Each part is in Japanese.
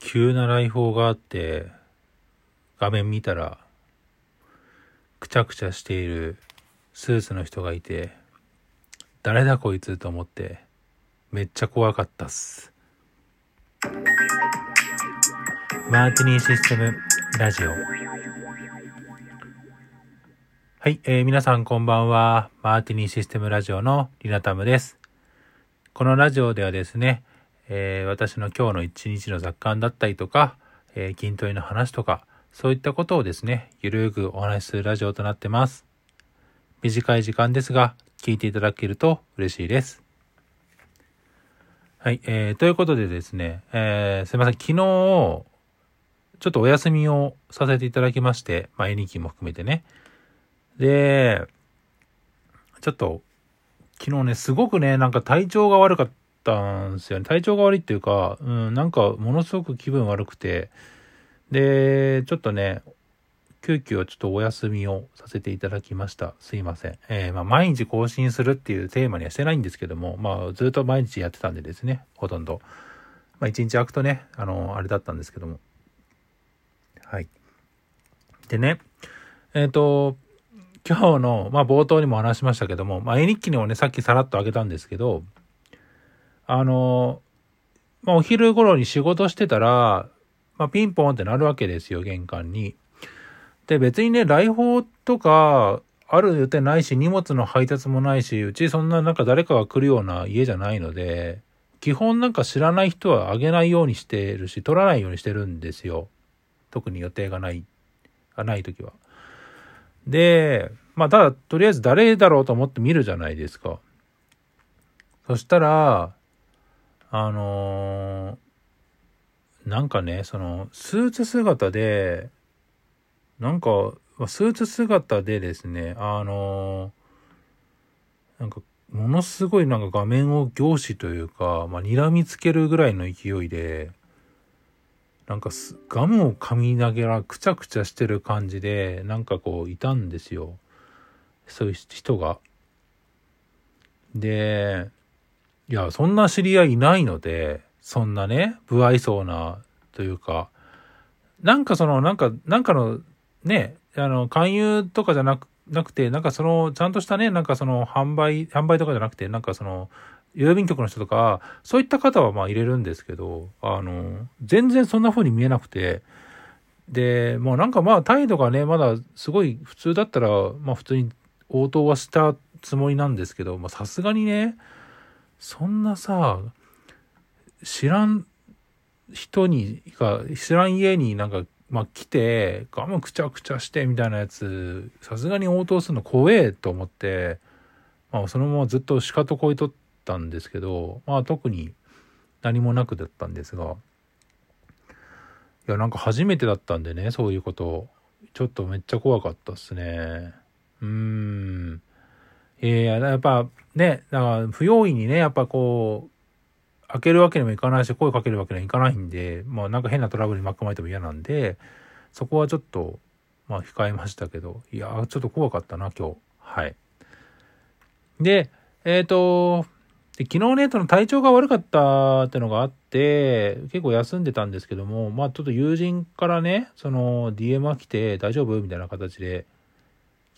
急な来訪があって、画面見たら、くちゃくちゃしているスーツの人がいて、誰だこいつと思って、めっちゃ怖かったっす。マーティニーシステムラジオ。はい、えー皆さんこんばんは。マーティニーシステムラジオのリナタムです。このラジオではですね、えー私の今日の一日の雑感だったりとか、えー筋トレの話とか、そういったことをですね、ゆるーくお話しするラジオとなってます。短い時間ですが、聞いていただけると嬉しいです。はい、えー、ということでですね、えーすいません、昨日、ちょっとお休みをさせていただきまして、まあ、絵日記も含めてね。で、ちょっと、昨日ね、すごくね、なんか体調が悪かったんですよね。体調が悪いっていうか、うん、なんかものすごく気分悪くて、で、ちょっとね、急遽ちょっとお休みをさせていただきました。すいません。えーまあ、毎日更新するっていうテーマにはしてないんですけども、まあ、ずっと毎日やってたんでですね、ほとんど。まあ、一日空くとね、あの、あれだったんですけども。はい。でね、えっ、と、今日の、まあ、冒頭にも話しましたけども、まあ、絵日記にもね、さっきさらっとあげたんですけど、あの、まあ、お昼頃に仕事してたら、まあ、ピンポンってなるわけですよ、玄関に。で、別にね、来訪とか、ある予定ないし、荷物の配達もないし、うちそんななんか誰かが来るような家じゃないので、基本なんか知らない人はあげないようにしてるし、取らないようにしてるんですよ。特に予定がない、がない時は。で、まあ、ただ、とりあえず誰だろうと思って見るじゃないですか。そしたら、あのーなんかね、その、スーツ姿で、なんか、スーツ姿でですね、あのーなんか、ものすごいなんか画面を凝視というか、まあ、睨みつけるぐらいの勢いで、なんかすガムを噛みながらくちゃくちゃしてる感じで、なんかこういたんですよ。そういう人が。で、いや、そんな知り合いいないので、そんなね、不愛想な、というか、なんかその、なんか、なんかの、ね、あの、勧誘とかじゃなく、なくて、なんかその、ちゃんとしたね、なんかその、販売、販売とかじゃなくて、なんかその、郵便局の人とか、そういった方はまあ入れるんですけど、あの、全然そんな風に見えなくて、で、もうなんかまあ態度がね、まだすごい普通だったら、まあ普通に応答はしたつもりなんですけど、まあさすがにね、そんなさ、知らん人にが、知らん家になんか、まあ来て、ガムくちゃくちゃしてみたいなやつ、さすがに応答するの怖えと思って、まあそのままずっとしかとこいとったんですけど、まあ特に何もなくだったんですが、いやなんか初めてだったんでね、そういうこと。ちょっとめっちゃ怖かったっすね。うーん。いやいや、やっぱね、だから不用意にね、やっぱこう、開けるわけにもいかないし、声かけるわけにはいかないんで、まあなんか変なトラブルに巻き込まれても嫌なんで、そこはちょっと、まあ控えましたけど、いやー、ちょっと怖かったな、今日。はい。で、えっ、と、で昨日ね、その体調が悪かったってのがあって、結構休んでたんですけども、まあちょっと友人からね、その DM が来て大丈夫みたいな形で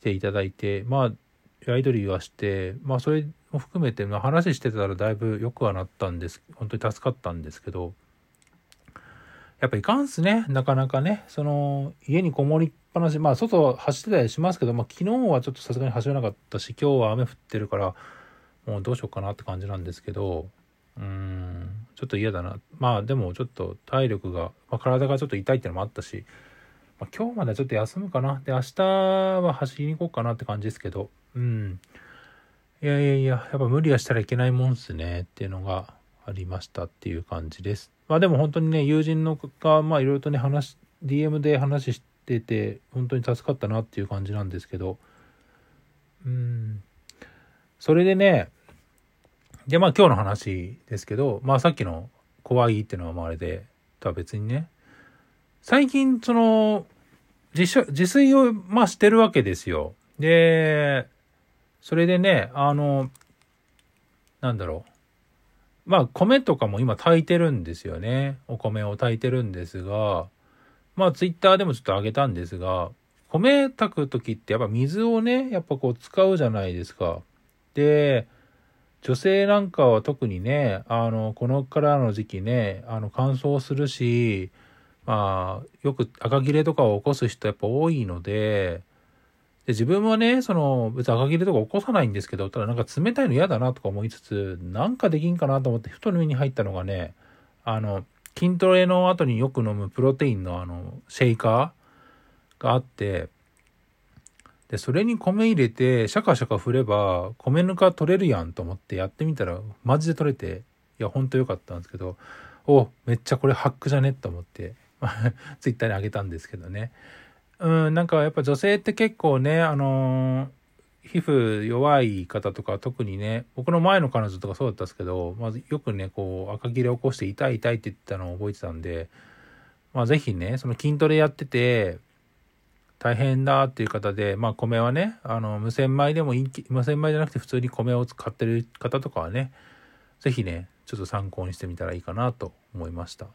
来ていただいて、まあやり取りはして、まあそれも含めて、まあ、話してたらだいぶ良くはなったんです。本当に助かったんですけど、やっぱいかんすね、なかなかね、その家にこもりっぱなし、まあ外走ってたりしますけど、まあ昨日はちょっとさすがに走れなかったし、今日は雨降ってるから、もうどうしようかなって感じなんですけど、うん、ちょっと嫌だな。まあでもちょっと体力が、まあ、体がちょっと痛いってのもあったし、まあ、今日まではちょっと休むかな。で、明日は走りに行こうかなって感じですけど、うん。いやいやいや、やっぱ無理はしたらいけないもんっすねっていうのがありましたっていう感じです。まあでも本当にね、友人のが、まあいろいろとね、話、DM で話してて、本当に助かったなっていう感じなんですけど、うん。それでね、で、まあ今日の話ですけど、まあさっきの怖いっていうのはまああれで、とは別にね、最近その、自主自炊をまあしてるわけですよ。で、それでね、あの、なんだろう。まあ米とかも今炊いてるんですよね。お米を炊いてるんですが、まあツイッターでもちょっと上げたんですが、米炊く時ってやっぱ水をね、やっぱこう使うじゃないですか。で、女性なんかは特にね、あの、このからの時期ね、あの、乾燥するし、まあ、よく赤切れとかを起こす人やっぱ多いので、で自分はね、その、別に赤切れとか起こさないんですけど、ただなんか冷たいの嫌だなとか思いつつ、なんかできんかなと思って、ふと目に入ったのがね、あの、筋トレの後によく飲むプロテインのあの、シェイカーがあって、で、それに米入れて、シャカシャカ振れば、米ぬか取れるやんと思ってやってみたら、マジで取れて、いや、ほんとよかったんですけど、お、めっちゃこれハックじゃねと思って、ツイッターにあげたんですけどね。うん、なんかやっぱ女性って結構ね、あのー、皮膚弱い方とか特にね、僕の前の彼女とかそうだったんですけど、まあ、よくね、こう赤切れ起こして痛い痛いって言ったのを覚えてたんで、まあぜひね、その筋トレやってて、大変だっていう方で、まあ米はね、あの、無洗米でも、無洗米じゃなくて普通に米を使ってる方とかはね、ぜひね、ちょっと参考にしてみたらいいかなと思いました。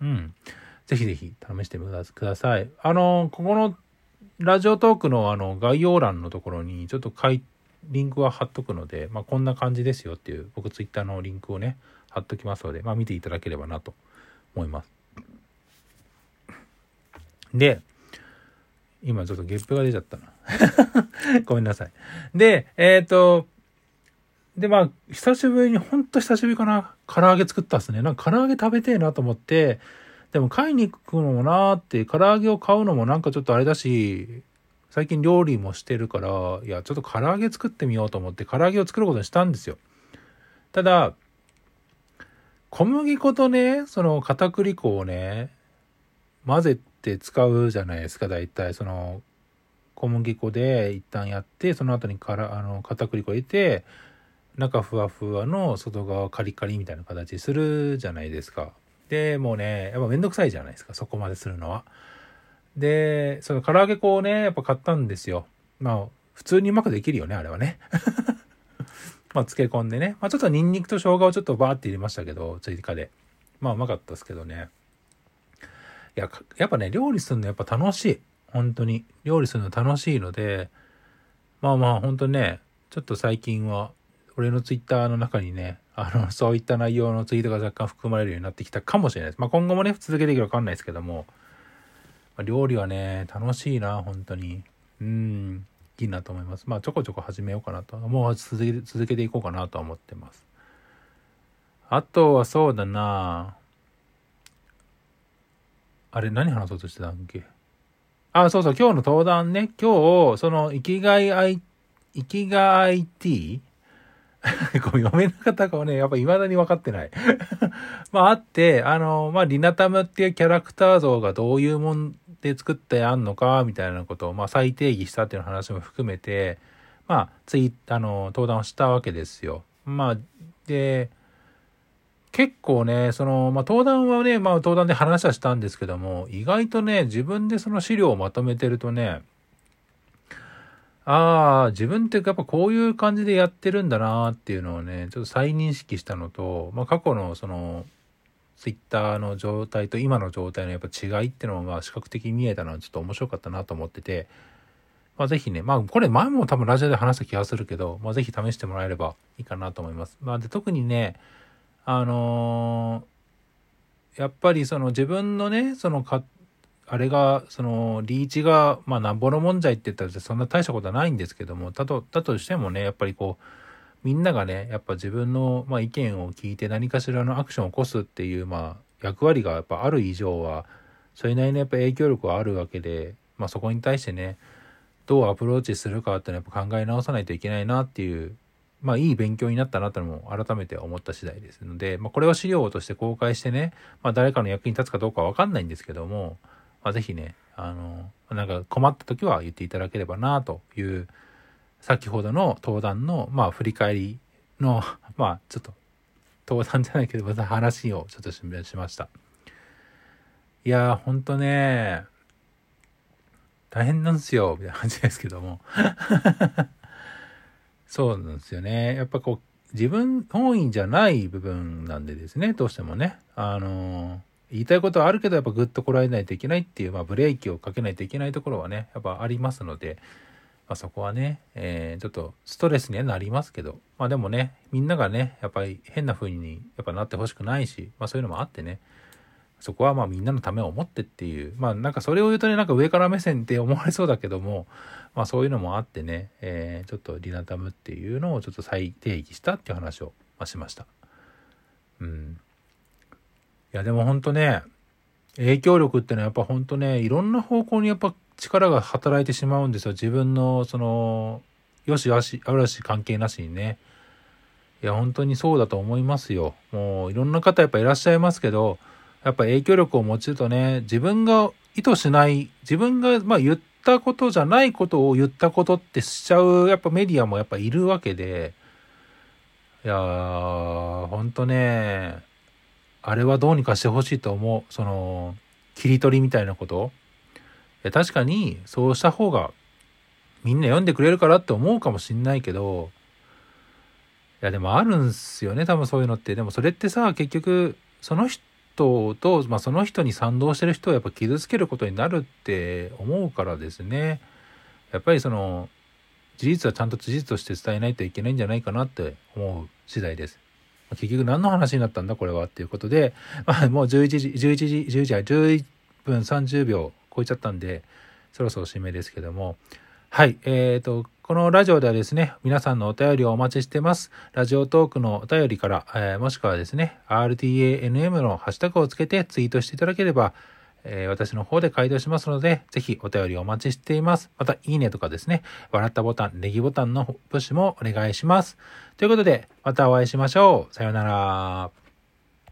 うん。ぜひぜひ試してみてください。あの、ここのラジオトークのあの概要欄のところにちょっといリンクは貼っとくので、まあ、こんな感じですよっていう僕ツイッターのリンクをね貼っときますので、まあ、見ていただければなと思います。で、今ちょっとゲップが出ちゃったな。ごめんなさい。で、えっ、ー、と、で、まあ、久しぶりに、ほんと久しぶりかな、唐揚げ作ったっすね。なんか唐揚げ食べてえなと思って、でも買いに行くのもなーって、唐揚げを買うのもなんかちょっとあれだし、最近料理もしてるから、いや、ちょっと唐揚げ作ってみようと思って唐揚げを作ることにしたんですよ。ただ、小麦粉とね、その片栗粉をね、混ぜて使うじゃないですか、大体。その、小麦粉で一旦やって、その後にからあの片栗粉入れて、中ふわふわの外側カリカリみたいな形するじゃないですか。で、もうね、やっぱめんどくさいじゃないですか、そこまでするのは。で、その唐揚げ粉をね、やっぱ買ったんですよ。まあ、普通にうまくできるよね、あれはね。まあ、漬け込んでね。まあ、ちょっとニンニクと生姜をちょっとバーって入れましたけど、追加で。まあ、うまかったですけどね。いや、やっぱね、料理するのやっぱ楽しい。本当に。料理するの楽しいので、まあまあ、本当ね、ちょっと最近は、俺のツイッターの中にね、あの、そういった内容のツイートが若干含まれるようになってきたかもしれないです。まあ、今後もね、続けていけばわかんないですけども、まあ、料理はね、楽しいな、本当に。うん、いいなと思います。まあ、ちょこちょこ始めようかなと。もう続け続けていこうかなと思ってます。あとはそうだなあれ、何話そうとしてたんけ？あ、そうそう、今日の登壇ね、今日、その、生きがい I、生きがい IT こう読めなかったかはね、やっぱ未だに分かってない まああって、あの、まあリナタムっていうキャラクター像がどういうもんで作ってあんのか、みたいなことを、まあ再定義したっていう話も含めて、まあツイあの、登壇をしたわけですよ。まあ、で、結構ね、その、まあ、登壇はね、まあ、登壇で話はしたんですけども、意外とね、自分でその資料をまとめてるとね、ああ、自分ってやっぱこういう感じでやってるんだなっていうのをね、ちょっと再認識したのと、まあ過去のその、ツイッターの状態と今の状態のやっぱ違いっていうのが視覚的に見えたのはちょっと面白かったなと思ってて、まあぜひね、まあこれ前も多分ラジオで話した気がするけど、まあぜひ試してもらえればいいかなと思います。まあで特にね、あのー、やっぱりその自分のね、そのか、あれが、その、リーチが、まあ、なんぼのもんじゃいって言ったら、そんな大したことはないんですけども、だと、だとしてもね、やっぱりこう、みんながね、やっぱ自分の、まあ、意見を聞いて何かしらのアクションを起こすっていう、まあ、役割がやっぱある以上は、それなりのやっぱ影響力はあるわけで、まあ、そこに対してね、どうアプローチするかっていうのはやっぱ考え直さないといけないなっていう、まあいい勉強になったなというのも改めて思った次第ですので、まあこれを資料として公開してね、まあ誰かの役に立つかどうかわかんないんですけども、まあ、ぜひね、あの、なんか困った時は言っていただければなという、先ほどの登壇の、まあ、振り返りの、まあ、ちょっと、登壇じゃないけど、また話をちょっとしました。いやー、ほんとね、大変なんですよ、みたいな感じですけども。そうなんですよね。やっぱこう、自分本位じゃない部分なんでですね、どうしてもね。あの言いたいことはあるけど、やっぱぐっとこらえないといけないっていう、まあ、ブレーキをかけないといけないところはね、やっぱありますので、まあ、そこはね、えー、ちょっとストレスにはなりますけど、まあでもね、みんながね、やっぱり変な風にやっぱなってほしくないし、まあそういうのもあってね、そこはまあみんなのためを思ってっていう、まあなんかそれを言うとね、なんか上から目線って思われそうだけども、まあそういうのもあってね、えー、ちょっとリナタムっていうのをちょっと再定義したっていう話をしました。うん。いやでも本当ね、影響力ってのはやっぱ本当ね、いろんな方向にやっぱ力が働いてしまうんですよ。自分のその、よしあし、あるし関係なしにね。いや、本当にそうだと思いますよ。もういろんな方やっぱいらっしゃいますけど、やっぱ影響力を持ちるとね、自分が意図しない、自分がまあ言ったことじゃないことを言ったことってしちゃう、やっぱメディアもやっぱいるわけで、いやー、ほんとね、あれはどうにかしてほしいと思う。その、切り取りみたいなこと？いや、確かにそうした方がみんな読んでくれるからって思うかもしんないけど、いや、でもあるんすよね、多分そういうのって。でもそれってさ、結局、その人と、まあ、その人に賛同してる人をやっぱ傷つけることになるって思うからですねやっぱりその事実はちゃんと事実として伝えないといけないんじゃないかなって思う次第です。結局何の話になったんだこれはっていうことで、まあ、もう11時、11時、11時、11分30秒超えちゃったんで、そろそろ締めですけども、はい、えっ、ー、と、このラジオではですね、皆さんのお便りをお待ちしてます。ラジオトークのお便りから、えー、もしくはですね、RTANM のハッシュタグをつけてツイートしていただければ、えー、私の方で回答しますので、ぜひお便りお待ちしています。また、いいねとかですね、笑ったボタン、ネギボタンのプッシュもお願いします。ということで、またお会いしましょう。さようなら。